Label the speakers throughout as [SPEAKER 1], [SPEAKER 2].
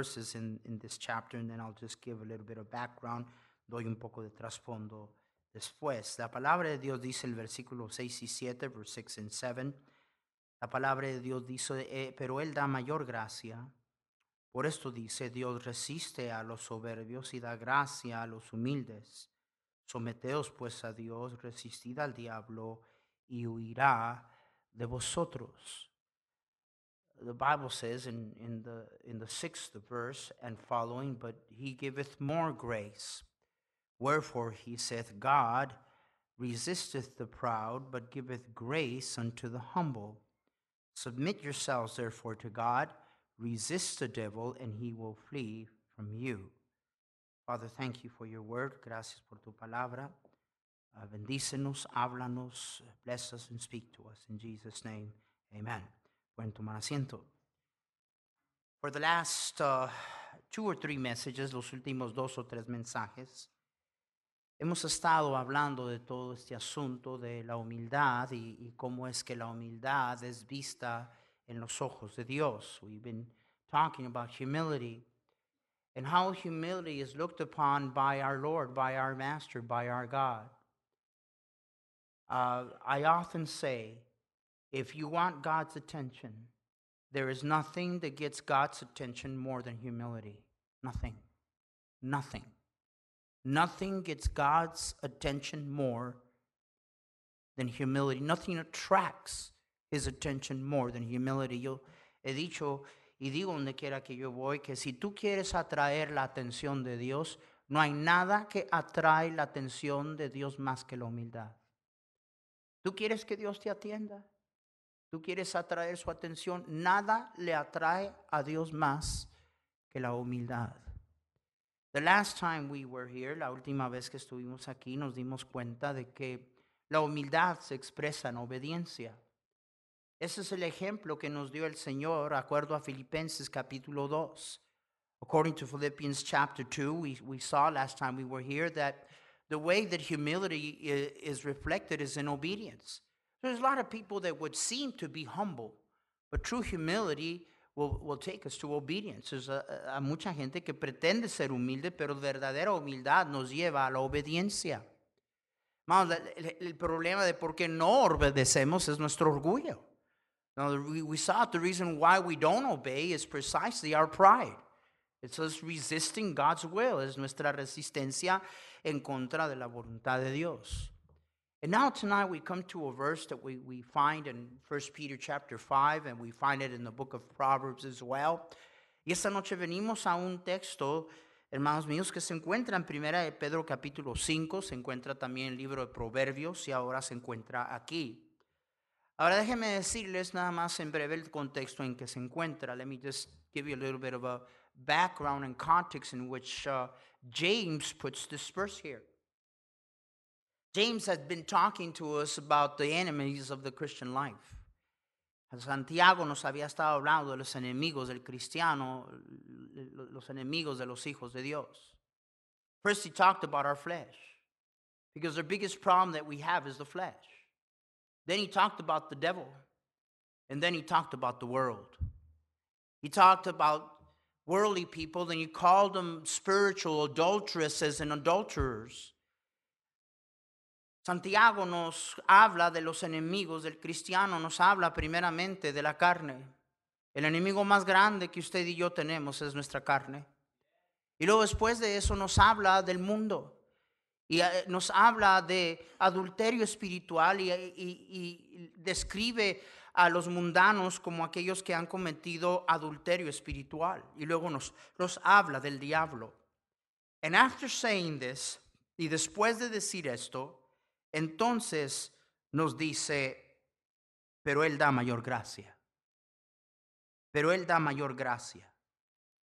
[SPEAKER 1] Verses in, in this chapter, and then I'll just give a little bit of background, doy un poco de trasfondo después. La palabra de Dios dice el versículo 6 y 7, verse 6 and 7. La palabra de Dios dice, eh, pero Él da mayor gracia. Por esto dice, Dios resiste a los soberbios y da gracia a los humildes. Someteos pues a Dios, resistid al diablo y huirá de vosotros. The Bible says in, in, the, in the sixth verse and following, but he giveth more grace. Wherefore he saith, God resisteth the proud, but giveth grace unto the humble. Submit yourselves therefore to God, resist the devil, and he will flee from you. Father, thank you for your word. Gracias por tu palabra. Uh, bendícenos, háblanos, bless us, and speak to us. In Jesus' name, amen. Pueden tomar asiento. For the last uh, two or three messages, los últimos dos o tres mensajes, hemos estado hablando de todo este asunto de la humildad y, y cómo es que la humildad es vista en los ojos de Dios. We've been talking about humility and how humility is looked upon by our Lord, by our Master, by our God. Uh, I often say, if you want God's attention, there is nothing that gets God's attention more than humility. Nothing. Nothing. Nothing gets God's attention more than humility. Nothing attracts his attention more than humility. Yo he dicho y digo donde quiera que yo voy que si tú quieres atraer la atención de Dios, no hay nada que atrae la atención de Dios más que la humildad. ¿Tú quieres que Dios te atienda? Tú quieres atraer su atención, nada le atrae a Dios más que la humildad. The last time we were here, la última vez que estuvimos aquí, nos dimos cuenta de que la humildad se expresa en obediencia. Ese es el ejemplo que nos dio el Señor, acuerdo a Filipenses capítulo 2. According to Philippians chapter 2, we, we saw last time we were here that the way that humility is reflected is in obedience. There's a lot of people that would seem to be humble, but true humility will, will take us to obedience. There's a, a mucha gente que pretende ser humilde, pero verdadera humildad nos lleva a la obediencia. Vamos, el, el problema de por qué no obedecemos es nuestro orgullo. Now, we, we saw the reason why we don't obey is precisely our pride. It's us resisting God's will, es nuestra resistencia en contra de la voluntad de Dios. And now tonight we come to a verse that we, we find in 1 Peter chapter 5 and we find it in the book of Proverbs as well. Y esta noche venimos a un texto, hermanos míos, que se encuentra en Primera de Pedro capítulo 5, se encuentra también en el libro de Proverbios y ahora se encuentra aquí. Ahora déjenme decirles nada más en breve el contexto en que se encuentra. Let me just give you a little bit of a background and context in which uh, James puts this verse here. James has been talking to us about the enemies of the Christian life. Santiago nos había estado hablando de los enemigos del cristiano, los enemigos de los hijos de Dios. First, he talked about our flesh, because the biggest problem that we have is the flesh. Then he talked about the devil, and then he talked about the world. He talked about worldly people, then he called them spiritual adulteresses and adulterers. Santiago nos habla de los enemigos del cristiano, nos habla primeramente de la carne. El enemigo más grande que usted y yo tenemos es nuestra carne. Y luego después de eso nos habla del mundo. Y eh, nos habla de adulterio espiritual y, describe a los mundanos como aquellos que han cometido adulterio espiritual. Y luego nos, nos habla del diablo. And after saying this, y después de decir esto, entonces nos dice, pero Él da mayor gracia. Pero Él da mayor gracia.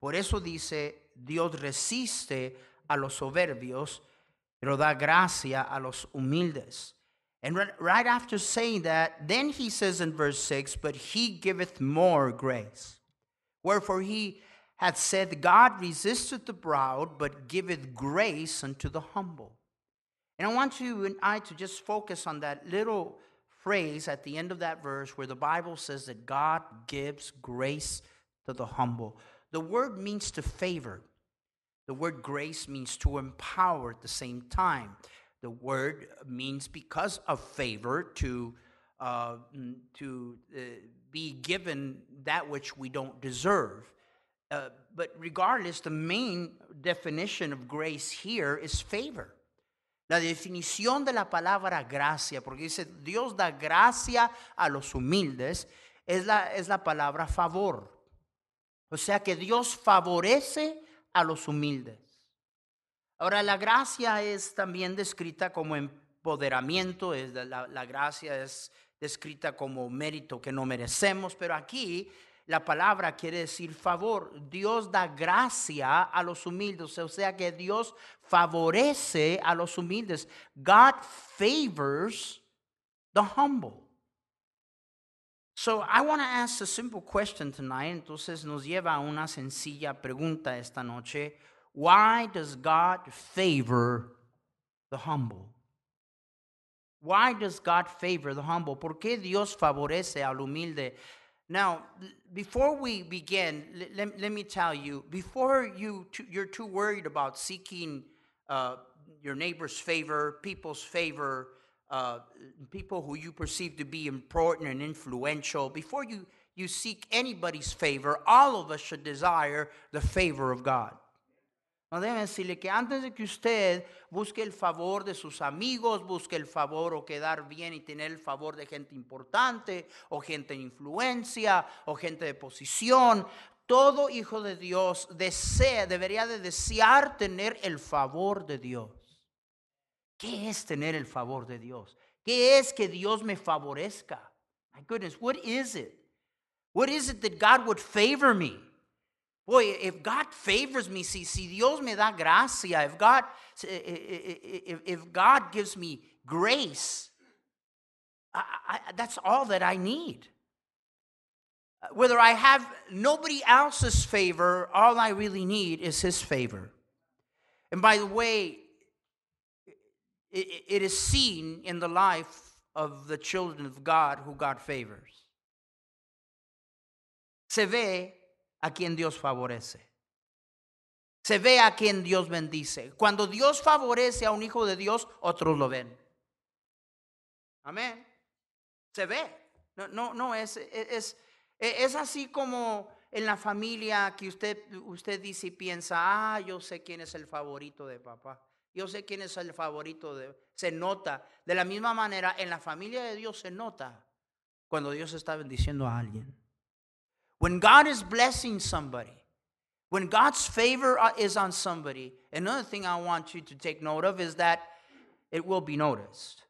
[SPEAKER 1] Por eso dice, Dios resiste a los soberbios, pero da gracia a los humildes. And right after saying that, then he says in verse 6, But he giveth more grace. Wherefore he hath said, God resisteth the proud, but giveth grace unto the humble. And I want you and I to just focus on that little phrase at the end of that verse where the Bible says that God gives grace to the humble. The word means to favor. The word grace means to empower at the same time. The word means because of favor to uh, to uh, be given that which we don't deserve. Uh, but regardless, the main definition of grace here is favor. La definición de la palabra gracia, porque dice Dios da gracia a los humildes, es la, es la palabra favor. O sea que Dios favorece a los humildes. Ahora, la gracia es también descrita como empoderamiento, es la, la, gracia es descrita como mérito que no merecemos, pero aquí la palabra quiere decir favor. Dios da gracia a los humildes, o sea que Dios favorece a los humildes. God favors the humble. So I want to ask a simple question tonight. Entonces nos lleva a una sencilla pregunta esta noche. Why does God favor the humble? Why does God favor the humble? ¿Por qué Dios favorece al humilde? Now, before we begin, let, let me tell you, before you you're too worried about seeking uh, your neighbor's favor, people's favor, uh, people who you perceive to be important and influential, before you, you seek anybody's favor, all of us should desire the favor of God. No deben decirle que antes de que usted busque el favor de sus amigos, busque el favor o quedar bien y tener el favor de gente importante o gente de influencia o gente de posición, todo hijo de Dios desea, debería de desear tener el favor de Dios. ¿Qué es tener el favor de Dios? ¿Qué es que Dios me favorezca? My goodness, what is it? What is it that God would favor me? Boy, if God favors me, si, si Dios me da gracia, if God, eh, eh, eh, if, if God gives me grace, I, I, that's all that I need. Whether I have nobody else's favor, all I really need is His favor. And by the way, it, it is seen in the life of the children of God who God favors. Se ve a quien Dios favorece. Se ve a quien Dios bendice. Cuando Dios favorece a un hijo de Dios, otros lo ven. Amén. Se ve. No, no, no es, es, es así como en la familia que usted, usted dice y piensa, ah, yo sé quién es el favorito de papá. Yo sé quién es el favorito de... Se nota. De la misma manera, en la familia de Dios se nota cuando Dios está bendiciendo a alguien. When God is blessing somebody, when God's favor uh, is on somebody, another thing I want you to take note of is that it will be noticed.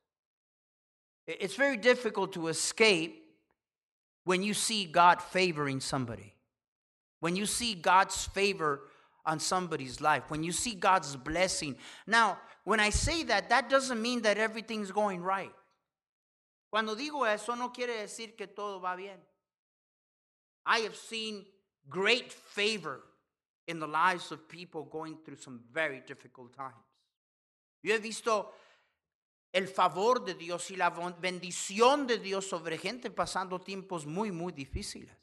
[SPEAKER 1] It's very difficult to escape when you see God favoring somebody. When you see God's favor on somebody's life, when you see God's blessing. Now, when I say that, that doesn't mean that everything's going right. Cuando digo eso, no quiere decir que todo va bien. I have seen great favor in the lives of people going through some very difficult times. Yo he visto el favor de Dios y la bendición de Dios sobre gente pasando tiempos muy, muy difíciles.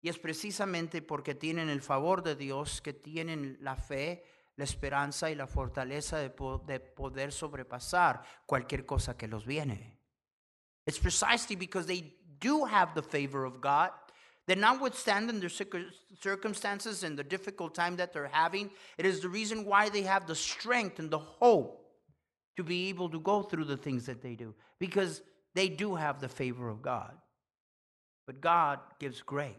[SPEAKER 1] Y es precisamente porque tienen el favor de Dios que tienen la fe, la esperanza y la fortaleza de, de poder sobrepasar cualquier cosa que los viene. It's precisely because they do have the favor of God, that notwithstanding their circumstances and the difficult time that they're having, it is the reason why they have the strength and the hope to be able to go through the things that they do. Because they do have the favor of God. But God gives grace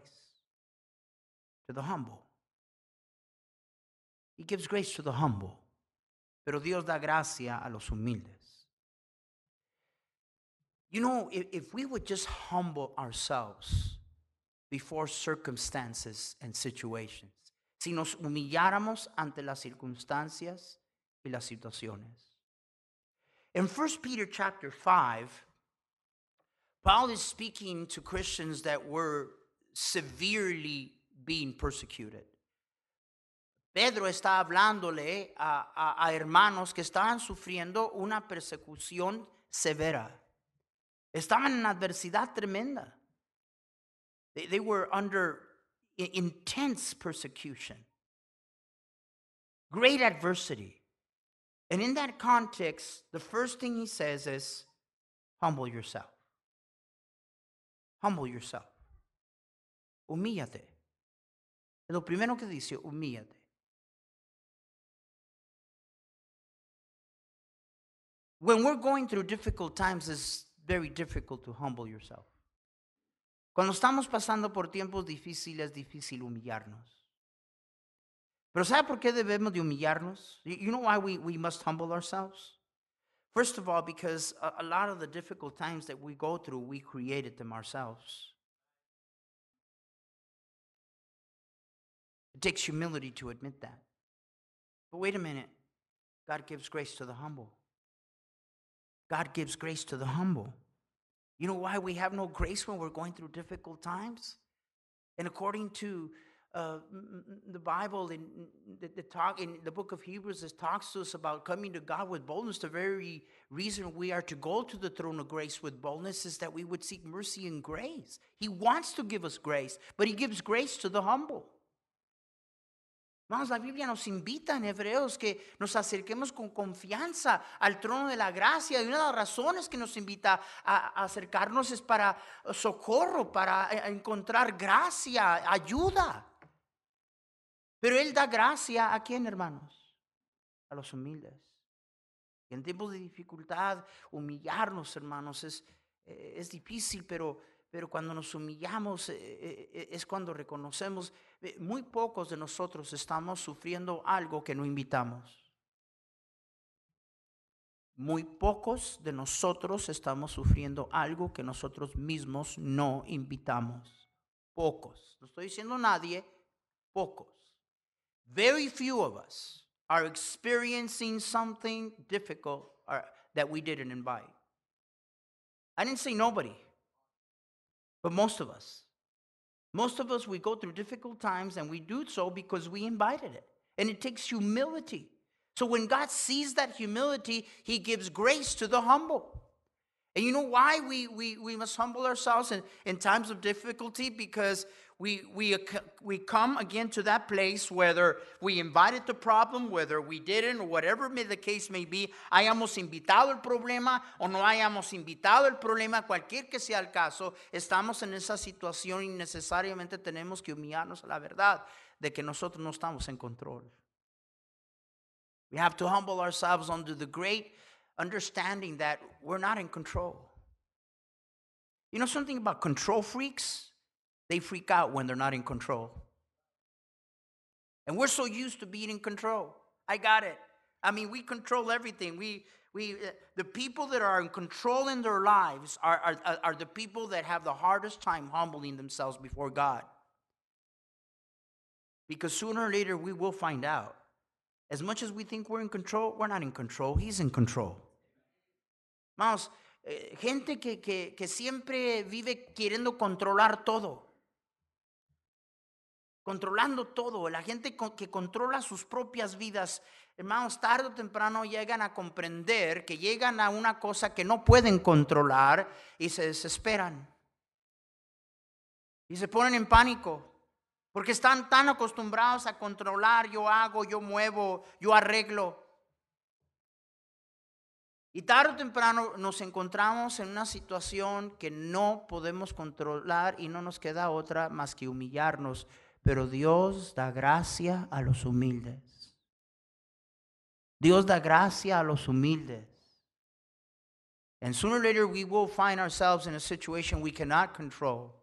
[SPEAKER 1] to the humble. He gives grace to the humble. Pero Dios da gracia a los humildes. You know, if, if we would just humble ourselves before circumstances and situations, si nos humilláramos ante las circunstancias y las situaciones. In 1 Peter chapter 5, Paul is speaking to Christians that were severely being persecuted. Pedro está hablándole a, a, a hermanos que estaban sufriendo una persecución severa. Estaban en adversidad tremenda. They, they were under intense persecution, great adversity. And in that context, the first thing he says is humble yourself. Humble yourself. Humíllate. Lo primero que dice, humíllate. When we're going through difficult times, it's very difficult to humble yourself. Cuando estamos pasando por tiempos difíciles, es difícil humillarnos. Pero ¿sabe por qué debemos de humillarnos? You know why we, we must humble ourselves? First of all, because a, a lot of the difficult times that we go through, we created them ourselves. It takes humility to admit that. But wait a minute. God gives grace to the humble. God gives grace to the humble. You know why we have no grace when we're going through difficult times? And according to uh, the Bible, in the, the talk in the book of Hebrews, it talks to us about coming to God with boldness. The very reason we are to go to the throne of grace with boldness is that we would seek mercy and grace. He wants to give us grace, but He gives grace to the humble. Vamos, la Biblia nos invita en Hebreos que nos acerquemos con confianza al trono de la gracia. Y una de las razones que nos invita a, acercarnos es para socorro, para eh, encontrar gracia, ayuda. Pero Él da gracia a quién, hermanos? A los humildes. En tiempos de dificultad, humillarnos, hermanos, es, eh, es difícil, pero, pero cuando nos humillamos eh, eh, eh, es cuando reconocemos, muy pocos de nosotros estamos sufriendo algo que no invitamos. Muy pocos de nosotros estamos sufriendo algo que nosotros mismos no invitamos. Pocos. No estoy diciendo nadie, pocos. Very few of us are experiencing something difficult or, that we didn't invite. I didn't say nobody, but most of us. Most of us, we go through difficult times and we do so because we invited it. And it takes humility. So when God sees that humility, He gives grace to the humble. And you know why we, we, we must humble ourselves in, in times of difficulty? Because we, we, uh, we come again to that place whether we invited the problem, whether we didn't, or whatever may the case may be, hayamos invitado el problema o no hayamos invitado el problema, cualquier que sea el caso, estamos en esa situación y necesariamente tenemos que humillarnos a la verdad de que nosotros no estamos en control. We have to humble ourselves under the great understanding that we're not in control. You know something about control freaks? They freak out when they're not in control. And we're so used to being in control. I got it. I mean, we control everything. We, we, uh, the people that are in control in their lives are, are, are- are the people that have the hardest time humbling themselves before God. Because sooner or later we will find out. As much as we think we're in control, we're not in control. He's in control. Vamos, eh, gente que, que, que siempre vive queriendo controlar todo. Controlando todo. La gente que controla sus propias vidas, hermanos, tarde o temprano llegan a comprender que llegan a una cosa que no pueden controlar y se desesperan. Y se ponen en pánico. Porque están tan acostumbrados a controlar, yo hago, yo muevo, yo arreglo. Y tarde o temprano nos encontramos en una situación que no podemos controlar y no nos queda otra más que humillarnos. Pero Dios da gracia a los humildes. Dios da gracia a los humildes. And sooner or later, we will find ourselves in a situation we cannot control.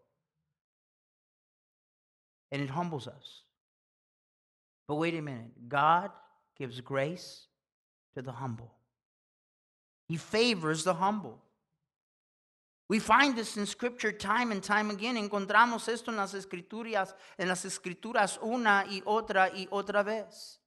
[SPEAKER 1] And it humbles us. But wait a minute God gives grace to the humble, He favors the humble. We find this in scripture time and time again. Encontramos esto en las escrituras, en las escrituras una y otra y otra vez.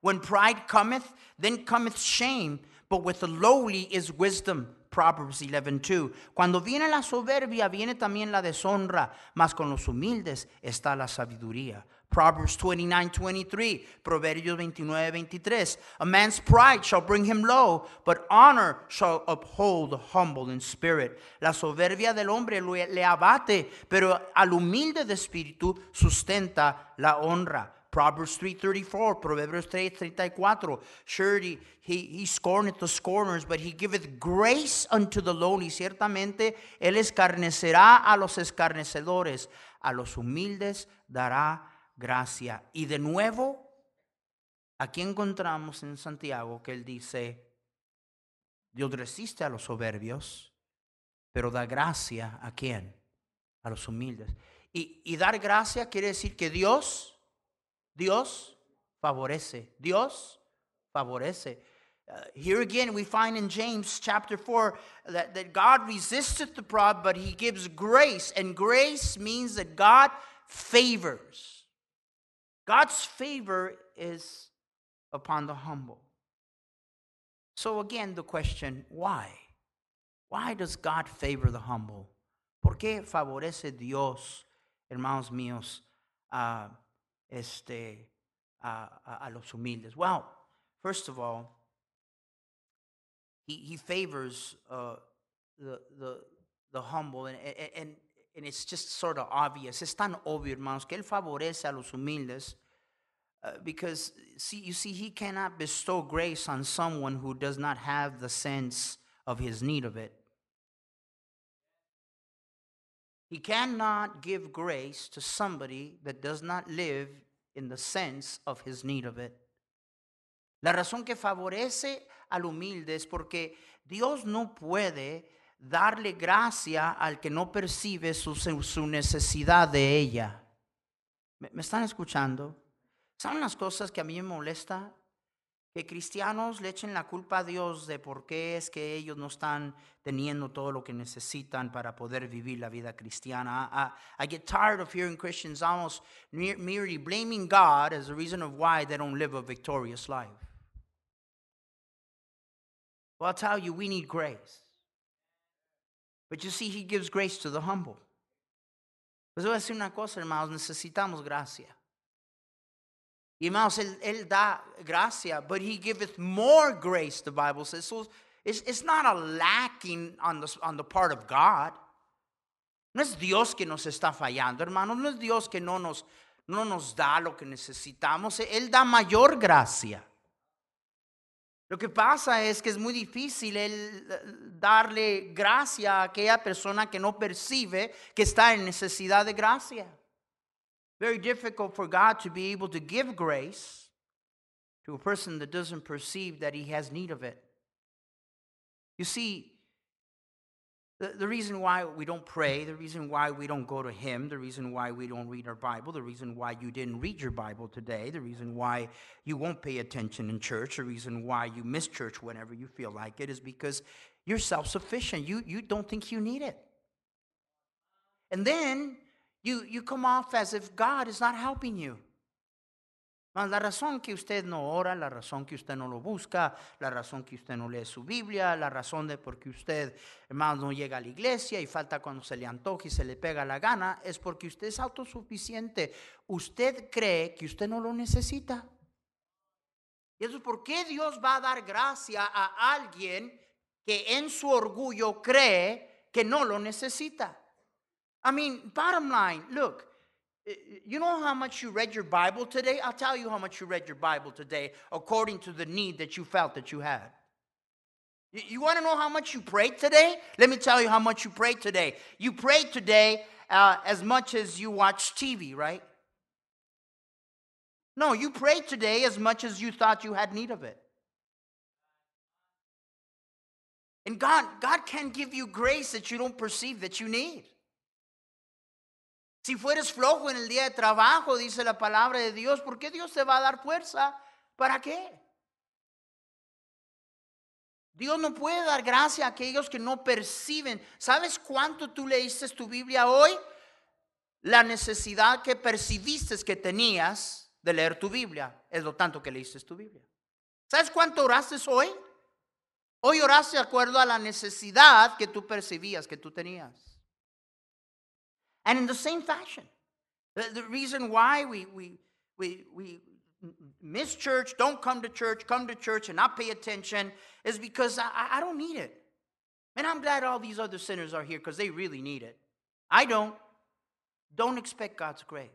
[SPEAKER 1] When pride cometh, then cometh shame, but with the lowly is wisdom. Proverbs 11:2. Cuando viene la soberbia, viene también la deshonra, mas con los humildes está la sabiduría. Proverbs 29, 23, Proverbios 29, 23. A man's pride shall bring him low, but honor shall uphold the humble in spirit. La soberbia del hombre le abate, pero al humilde de espíritu sustenta la honra. Proverbs 3.34, Proverbios 3.34. Surely he, he scorneth the scorners, but he giveth grace unto the lowly. Ciertamente él escarnecerá a los escarnecedores, a los humildes dará gracia. Y de nuevo, aquí encontramos en Santiago que él dice, Dios resiste a los soberbios, pero da gracia a quién? A los humildes. Y, y dar gracia quiere decir que Dios, Dios favorece, Dios favorece. Uh, here again, we find in James chapter 4 that, that God resisteth the proud, but he gives grace. And grace means that God favors. God's favor is upon the humble. So, again, the question why? Why does God favor the humble? ¿Por qué favorece Dios, hermanos míos, a, este, a, a, los humildes? Well, first of all, he, he favors uh, the, the, the humble, and, and it's just sort of obvious. Es tan obvio, hermanos, que Él favorece a los humildes. Uh, because see you see he cannot bestow grace on someone who does not have the sense of his need of it he cannot give grace to somebody that does not live in the sense of his need of it la razón que favorece al humilde es porque Dios no puede darle gracia al que no percibe su, su necesidad de ella. ¿Me, ¿Me están escuchando? ¿Saben las cosas que a mí me molesta? Que cristianos le echen la culpa a Dios de por qué es que ellos no están teniendo todo lo que necesitan para poder vivir la vida cristiana. I, I get tired of hearing Christians almost merely blaming God as the reason of why they don't live a victorious life. Well, I'll tell you, we need grace. But you see, He gives grace to the humble. Pues voy a decir una cosa, hermanos, necesitamos gracia. Y hermanos, él, él da gracia, but he giveth more grace, the Bible says. So it's, it's not a lacking on the, on the part of God. No es Dios que nos está fallando, hermanos. No es Dios que no nos, no nos da lo que necesitamos. Él da mayor gracia. Lo que pasa es que es muy difícil el darle gracia a aquella persona que no percibe que está en necesidad de gracia. very difficult for God to be able to give grace to a person that doesn't perceive that he has need of it. You see, the, reason why we don't pray, the reason why we don't go to Him, the reason why we don't read our Bible, the reason why you didn't read your Bible today, the reason why you won't pay attention in church, the reason why you miss church whenever you feel like it is because you're self sufficient. You, you don't think you need it. And then you, you come off as if God is not helping you. La razón que usted no ora, la razón que usted no lo busca, la razón que usted no lee su Biblia, la razón de por qué usted, hermano, no llega a la iglesia y falta cuando se le antoja y se le pega la gana, es porque usted es autosuficiente. Usted cree que usted no lo necesita. Y eso es por qué Dios va a dar gracia a alguien que en su orgullo cree que no lo necesita. I mean, bottom line, look, you know how much you read your Bible today? I'll tell you how much you read your Bible today according to the need that you felt that you had. You want to know how much you prayed today? Let me tell you how much you prayed today. You prayed today uh, as much as you watch TV, right? No, you prayed today as much as you thought you had need of it. And God, God can give you grace that you don't perceive that you need. Si fueres flojo en el día de trabajo, dice la palabra de Dios, ¿por qué Dios te va a dar fuerza? ¿Para qué? Dios no puede dar gracia a aquellos que no perciben. ¿Sabes cuánto tú leíste tu Biblia hoy? La necesidad que percibiste que tenías de leer tu Biblia es lo tanto que leíste tu Biblia. ¿Sabes cuánto oraste hoy? Hoy oraste de acuerdo a la necesidad que tú percibías que tú tenías. And in the same fashion, the, reason why we, we, we, we miss church, don't come to church, come to church and not pay attention is because I, I don't need it. And I'm glad all these other sinners are here because they really need it. I don't. Don't expect God's grace.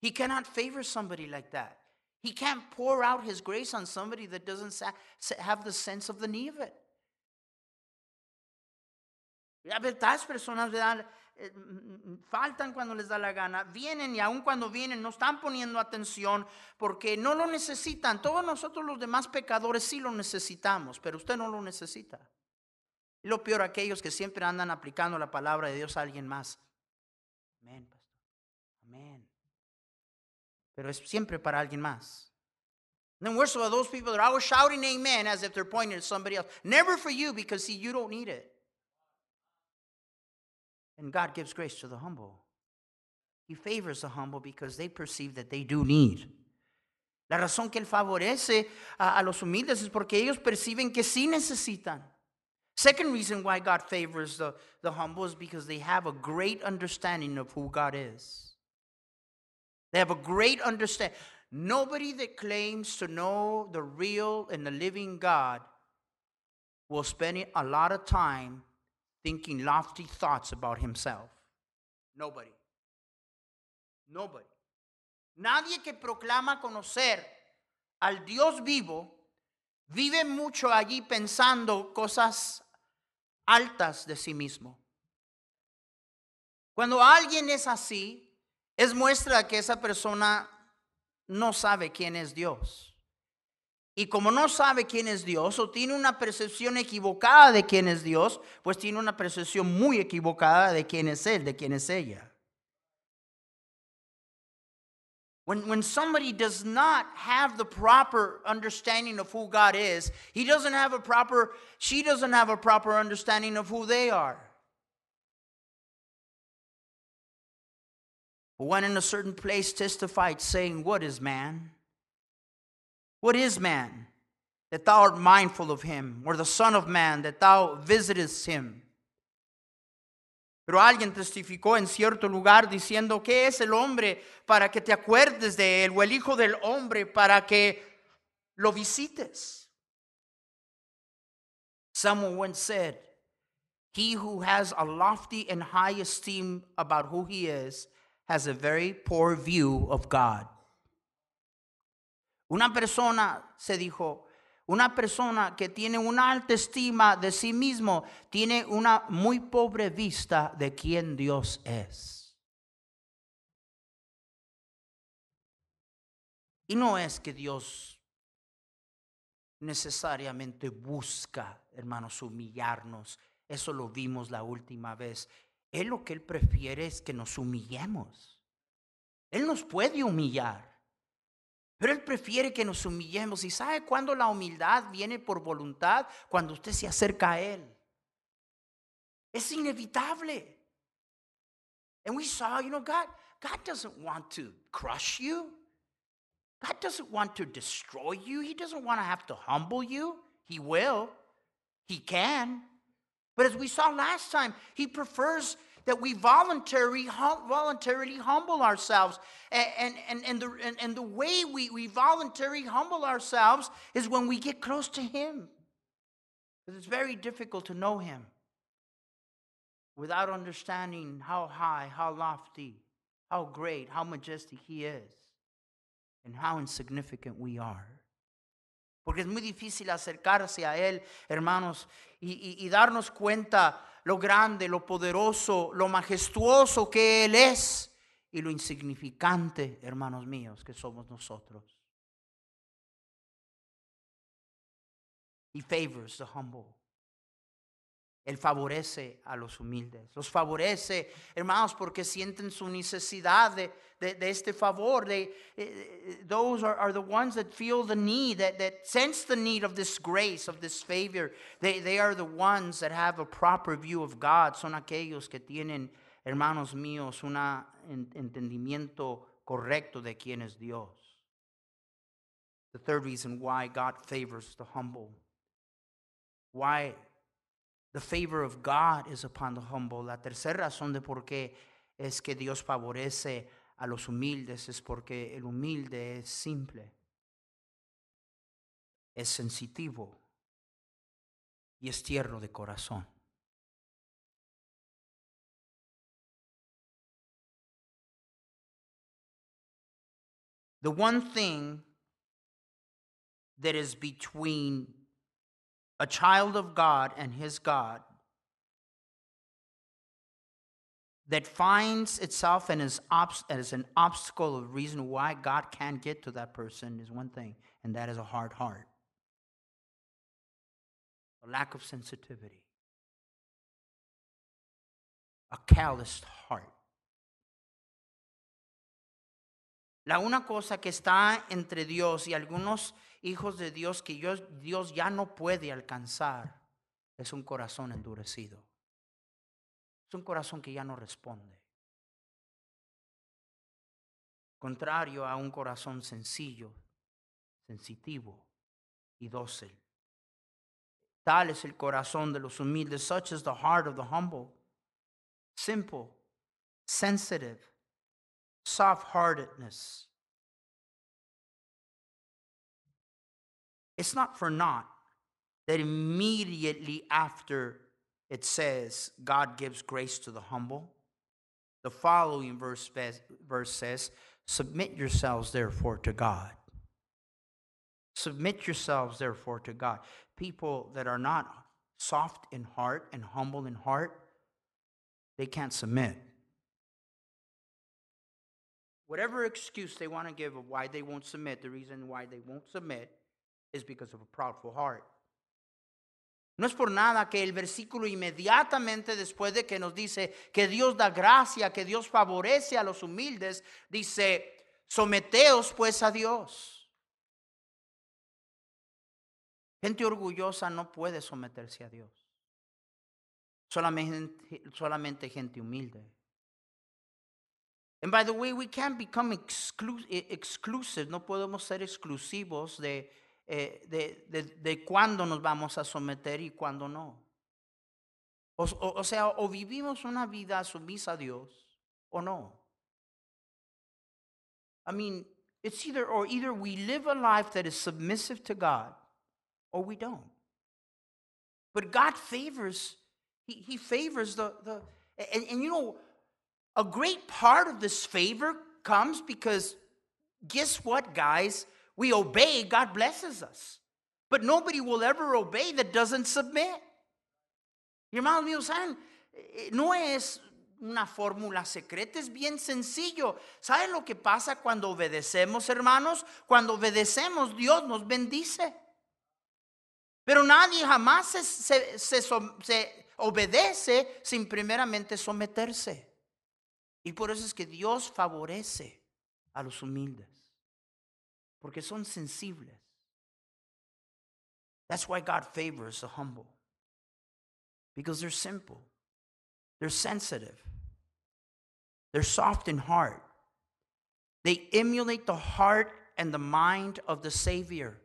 [SPEAKER 1] He cannot favor somebody like that. He can't pour out His grace on somebody that doesn't have the sense of the need of it. A personas. Eh, faltan cuando les da la gana, vienen y aun cuando vienen no están poniendo atención porque no lo necesitan. Todos nosotros los demás pecadores sí lo necesitamos, pero usted no lo necesita. Lo peor, aquellos que siempre andan aplicando la palabra de Dios a alguien más. Amén, pastor. Amén. Pero es siempre para alguien más. And then worse of those people that are always shouting amen as if they're pointing at somebody else. Never for you because see, you don't need it. And God gives grace to the humble. He favors the humble because they perceive that they do need. La razón que Él favorece a, a los humildes es porque ellos perciben que sí necesitan. Second reason why God favors the, the humble is because they have a great understanding of who God is. They have a great understanding. Nobody that claims to know the real and the living God will spend a lot of time thinking lofty thoughts about himself. Nobody. Nobody. Nadie que proclama conocer al Dios vivo vive mucho allí pensando cosas altas de sí mismo. Cuando alguien es así, es muestra que esa persona no sabe quién es Dios. Y como no sabe quién es Dios o tiene una percepción equivocada de quién es Dios, pues tiene una percepción muy equivocada de quién es Él, de quién es ella. When, when somebody does not have the proper understanding of who God is, he doesn't have a proper, she doesn't have a proper understanding of who they are. One in a certain place testified, saying, What is man? What is man that thou art mindful of him, or the Son of Man that thou visitest him? Pero alguien testificó en cierto lugar diciendo, ¿qué es el hombre para que te acuerdes de él? O el hijo del hombre para que lo visites. Someone once said, He who has a lofty and high esteem about who he is has a very poor view of God. Una persona, se dijo, una persona que tiene una alta estima de sí mismo, tiene una muy pobre vista de quién Dios es. Y no es que Dios necesariamente busca, hermanos, humillarnos. Eso lo vimos la última vez. Él lo que Él prefiere es que nos humillemos. Él nos puede humillar. Pero Él prefiere que nos humillemos. ¿Y sabe cuándo la humildad viene por voluntad? Cuando usted se acerca a Él. Es inevitable. And we saw, you know, God, God doesn't want to crush you. God doesn't want to destroy you. He doesn't want to have to humble you. He will. He can. But as we saw last time, He prefers that we voluntarily, voluntarily humble ourselves. And, and, and, the, and, and the way we, we voluntarily humble ourselves is when we get close to Him. Because it's very difficult to know Him without understanding how high, how lofty, how great, how majestic He is, and how insignificant we are. Porque es muy difícil acercarse a Él, hermanos, y, y, y darnos cuenta lo grande, lo poderoso, lo majestuoso que Él es y lo insignificante, hermanos míos, que somos nosotros. He favors the humble. Él favorece a los humildes. Los favorece, hermanos, porque sienten su necesidad de, este favor. They, eh, those are, the ones that feel the need, that, that sense the need of this grace, of this favor. They, they are the ones that have a proper view of God. Son aquellos que tienen, hermanos míos, un entendimiento correcto de quién es Dios. The third reason why God favors the humble. Why The favor of God is upon the humble. La tercera razón de por qué es que Dios favorece a los humildes es porque el humilde es simple, es sensitivo y es tierno de corazón. The one thing that is between a child of God and his God that finds itself and is as an obstacle of reason why God can't get to that person is one thing, and that is a hard heart, a lack of sensitivity, a calloused heart. La una cosa que está entre Dios y algunos hijos de Dios que Dios, ya no puede alcanzar es un corazón endurecido. Es un corazón que ya no responde. Contrario a un corazón sencillo, sensitivo y dócil. Tal es el corazón de los humildes. Such is the heart of the humble. Simple, sensitive, soft heartedness. It's not for naught that immediately after it says God gives grace to the humble, the following verse, verse says, Submit yourselves therefore to God. Submit yourselves therefore to God. People that are not soft in heart and humble in heart, they can't submit. Whatever excuse they want to give of why they won't submit, the reason why they won't submit because of a proudful heart. No es por nada que el versículo inmediatamente después de que nos dice que Dios da gracia, que Dios favorece a los humildes, dice, someteos pues a Dios. Gente orgullosa no puede someterse a Dios. Solamente, solamente gente humilde. And by the way, we can't become exclusive, no podemos ser exclusivos de, eh, de, de, de cuándo nos vamos a someter y cuándo no. O, o, o, sea, o vivimos una vida sumisa a Dios o no. I mean, it's either or either we live a life that is submissive to God or we don't. But God favors, He, he favors the, the and, and you know, a great part of this favor comes because guess what, guys? We obey, God blesses us. But nobody will ever obey that doesn't submit. Hermanos míos, ¿saben? Eh, no es una fórmula secreta, es bien sencillo. ¿Saben lo que pasa cuando obedecemos, hermanos? Cuando obedecemos, Dios nos bendice. Pero nadie jamás se obedece sin primeramente someterse. Y por eso es que Dios favorece a los humildes, porque son sensibles. That's why God favors the humble, because they're simple, they're sensitive, they're soft in heart. They emulate the heart and the mind of the Savior.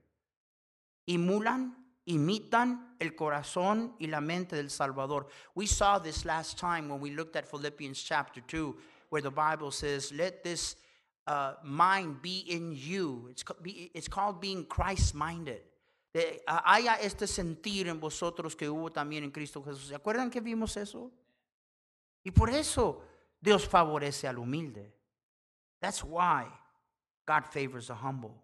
[SPEAKER 1] Emulan, imitan el corazón y la mente del Salvador. We saw this last time when we looked at Philippians chapter 2 where the Bible says, let this uh, mind be in you. It's, called being Christ minded. De, uh, haya este sentir en vosotros que hubo también en Cristo Jesús. ¿Se acuerdan que vimos eso? Y por eso Dios favorece al humilde. That's why God favors the humble.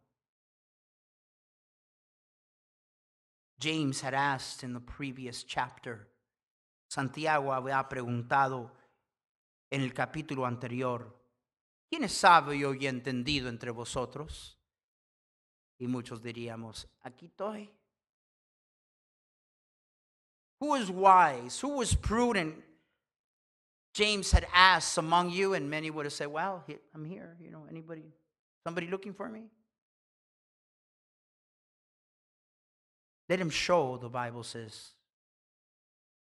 [SPEAKER 1] James had asked in the previous chapter, Santiago había preguntado en el capítulo anterior, ¿quién es sabio y entendido entre vosotros? Y muchos diríamos, aquí estoy. Who is wise? Who was prudent? James had asked among you, and many would have said, Well, I'm here. You know, anybody, somebody looking for me? Let him show, the Bible says.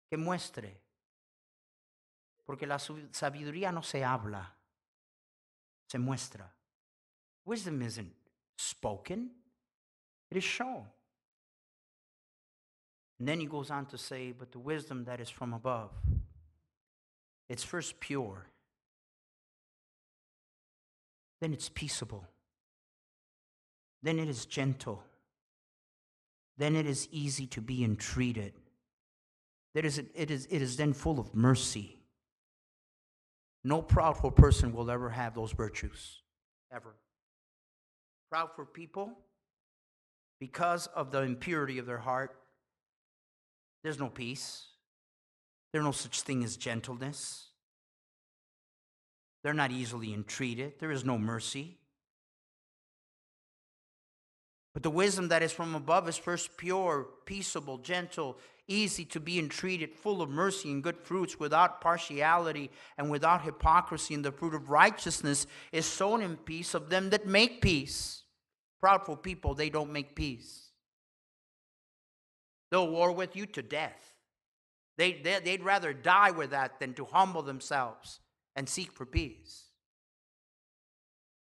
[SPEAKER 1] Que muestre. Porque la sabiduría no se habla, se muestra. Wisdom isn't spoken, it is shown. And then he goes on to say, But the wisdom that is from above, it's first pure, then it's peaceable, then it is gentle, then it is easy to be entreated. That is, it, is, it is then full of mercy. No proudful person will ever have those virtues, ever. Proudful people, because of the impurity of their heart, there's no peace. There's no such thing as gentleness. They're not easily entreated. There is no mercy. But the wisdom that is from above is first pure, peaceable, gentle, easy to be entreated, full of mercy and good fruits, without partiality and without hypocrisy. And the fruit of righteousness is sown in peace of them that make peace. Proudful people, they don't make peace. They'll war with you to death. They, they, they'd rather die with that than to humble themselves and seek for peace.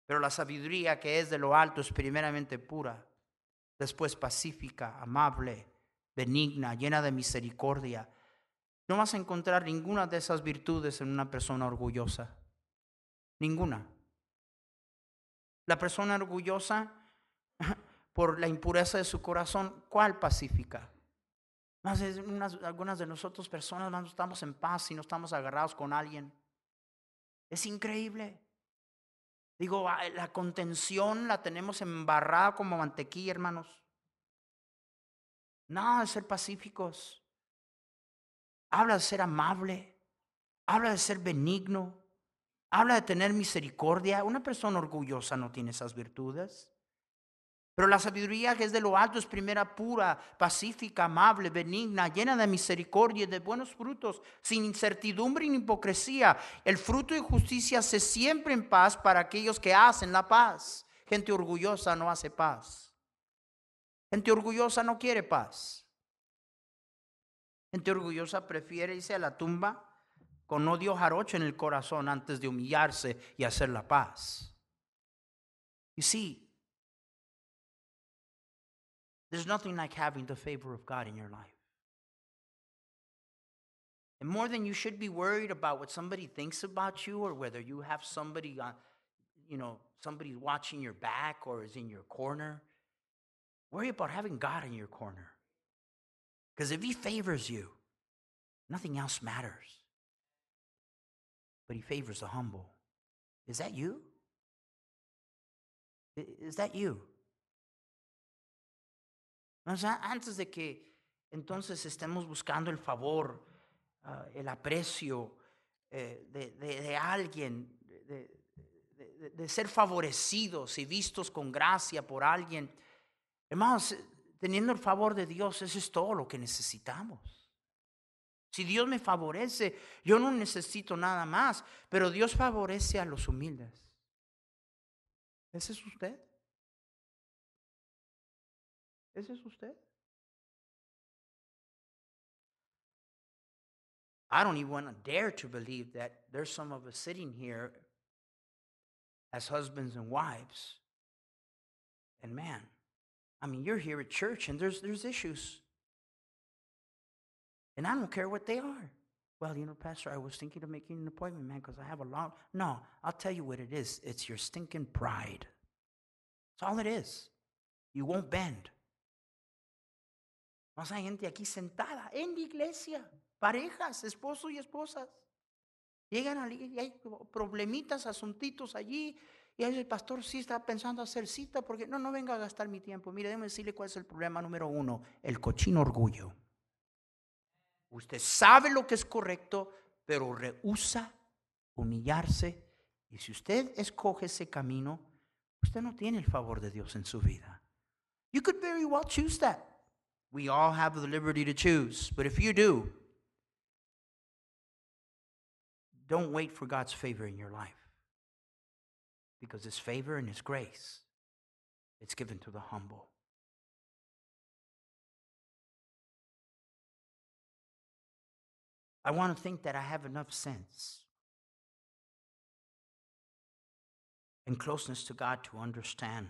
[SPEAKER 1] Pero la sabiduría que es de lo alto es primeramente pura, después pacífica, amable, benigna, llena de misericordia. No vas a encontrar ninguna de esas virtudes en una persona orgullosa. Ninguna. La persona orgullosa, por la impureza de su corazón, ¿cuál pacífica? Más unas, algunas de nosotros personas no estamos en paz y no estamos agarrados con alguien. Es increíble. Digo, ah, la contención la tenemos embarrada como mantequilla, hermanos. No, de ser pacíficos. Habla de ser amable. Habla de ser benigno. Habla de tener misericordia. Una persona orgullosa no tiene esas virtudes. Pero la sabiduría que es de lo alto es primera pura, pacífica, amable, benigna, llena de misericordia y de buenos frutos, sin incertidumbre ni hipocresía. El fruto de justicia se siempre en paz para aquellos que hacen la paz. Gente orgullosa no hace paz. Gente orgullosa no quiere paz. Gente orgullosa prefiere irse a la tumba con odio jarocho en el corazón antes de humillarse y hacer la paz. Y sí, There's nothing like having the favor of God in your life. And more than you should be worried about what somebody thinks about you or whether you have somebody you know, somebody watching your back or is in your corner. Worry about having God in your corner. Because if He favors you, nothing else matters. But He favors the humble. Is that you? Is that you? O sea, antes de que entonces estemos buscando el favor, uh, el aprecio eh, de, de, alguien, de, de, ser favorecidos y vistos con gracia por alguien, hermanos, teniendo el favor de Dios, eso es todo lo que necesitamos. Si Dios me favorece, yo no necesito nada más, pero Dios favorece a los humildes. ¿Ese es usted? ¿Ese es usted? I don't even want to dare to believe that there's some of us sitting here as husbands and wives. And man, I mean, you're here at church and there's, there's issues. And I don't care what they are. Well, you know, Pastor, I was thinking of making an appointment, man, because I have a long. No, I'll tell you what it is. It's your stinking pride. That's all it is. You won't bend. Vamos hay gente aquí sentada en la iglesia, parejas, esposos y esposas. Llegan a y hay problemitas, asuntitos allí. Y ahí el pastor sí está pensando hacer cita porque no, no venga a gastar mi tiempo. Mire, déjeme decirle cuál es el problema número uno: el cochino orgullo. Usted sabe lo que es correcto, pero rehúsa humillarse. Y si usted escoge ese camino, usted no tiene el favor de Dios en su vida. You could very well choose that. We all have the liberty to choose. But if you do, don't wait for God's favor in your life. Because His favor and His grace, it's given to the humble. I want to think that I have enough sense and closeness to God to understand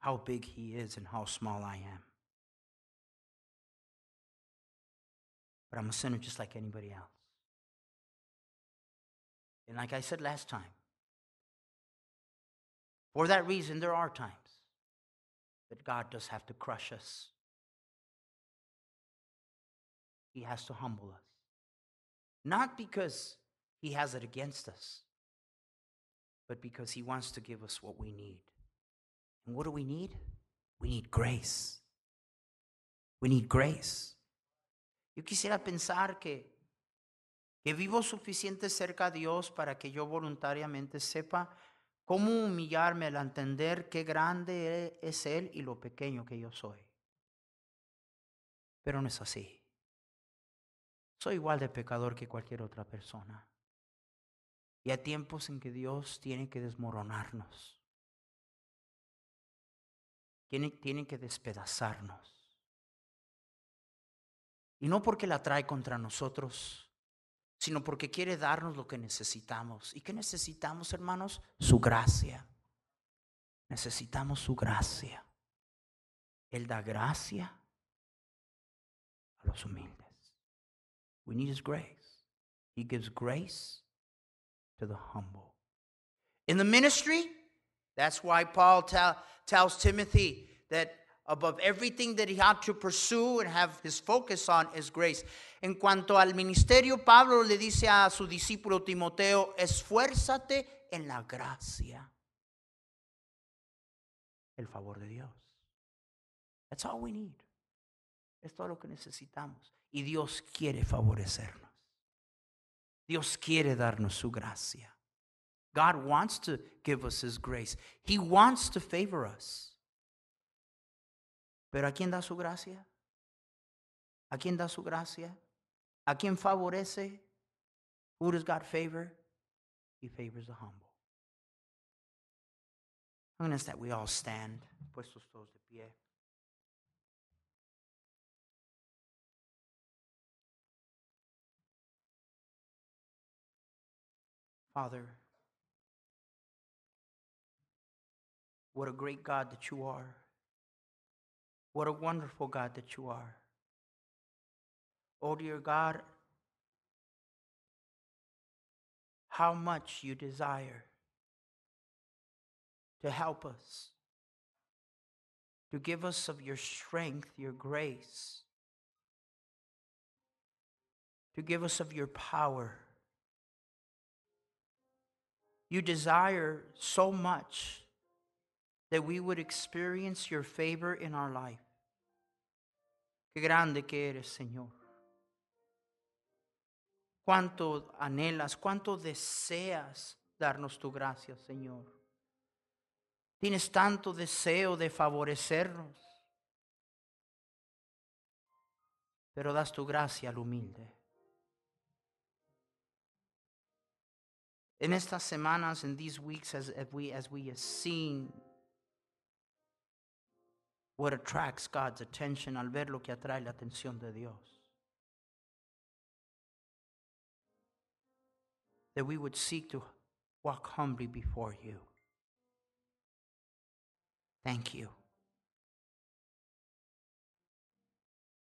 [SPEAKER 1] how big He is and how small I am. But I'm a sinner just like anybody else. And like I said last time, for that reason, there are times that God does have to crush us. He has to humble us. Not because He has it against us, but because He wants to give us what we need. And what do we need? We need grace. We need grace. Yo quisiera pensar que, que vivo suficiente cerca a Dios para que yo voluntariamente sepa cómo humillarme al entender qué grande es Él y lo pequeño que yo soy. Pero no es así. Soy igual de pecador que cualquier otra persona. Y hay tiempos en que Dios tiene que desmoronarnos. Tiene, tiene que despedazarnos. Y no porque la trae contra nosotros, sino porque quiere darnos lo que necesitamos. ¿Y qué necesitamos, hermanos? Su gracia. Necesitamos su gracia. Él da gracia a los humildes. We need His grace. He gives grace to the humble. In the ministry, that's why Paul tell, tells Timothy that above everything that he had to pursue and have his focus on is grace. En cuanto al ministerio, Pablo le dice a su discípulo Timoteo, esfuérzate en la gracia. El favor de Dios. That's all we need. Es todo lo que necesitamos. Y Dios quiere favorecernos. Dios quiere darnos su gracia. God wants to give us His grace. He wants to favor us. Pero ¿a quién da su gracia? ¿A quién da su gracia? ¿A quién favorece? Who does God favor? He favors the humble. I'm going to ask that we all stand, puestos todos de pie. Father, what a great God that you are. What a wonderful God that you are. Oh, dear God, how much you desire to help us, to give us of your strength, your grace, to give us of your power. You desire so much that we would experience your favor in our life. Qué grande que eres, Señor. Cuánto anhelas, cuánto deseas darnos tu gracia, Señor. Tienes tanto deseo de favorecernos, pero das tu gracia al humilde. En estas semanas, in these weeks, as we as we have seen what attracts God's attention al ver lo que atrae la atención de Dios. That we would seek to walk humbly before you. Thank you.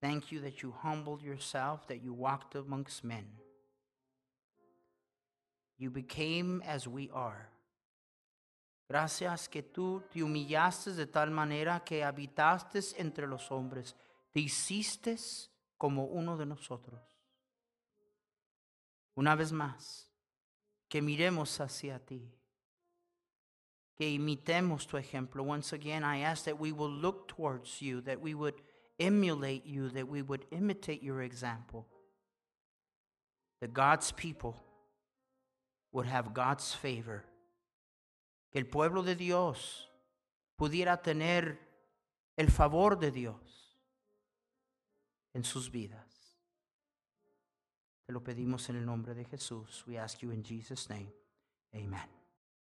[SPEAKER 1] Thank you that you humbled yourself, that you walked amongst men. You became as we are. Gracias que tú te humillaste de tal manera que habitaste entre los hombres, te hiciste como uno de nosotros. Una vez más, que miremos hacia ti, que imitemos tu ejemplo. Once again, I ask that we will look towards you, that we would emulate you, that we would imitate your example. That God's people would have God's favor el pueblo de Dios pudiera tener el favor de Dios. en sus vidas. Te lo pedimos en el nombre de Jesús. We ask you in Jesus' name. Amen.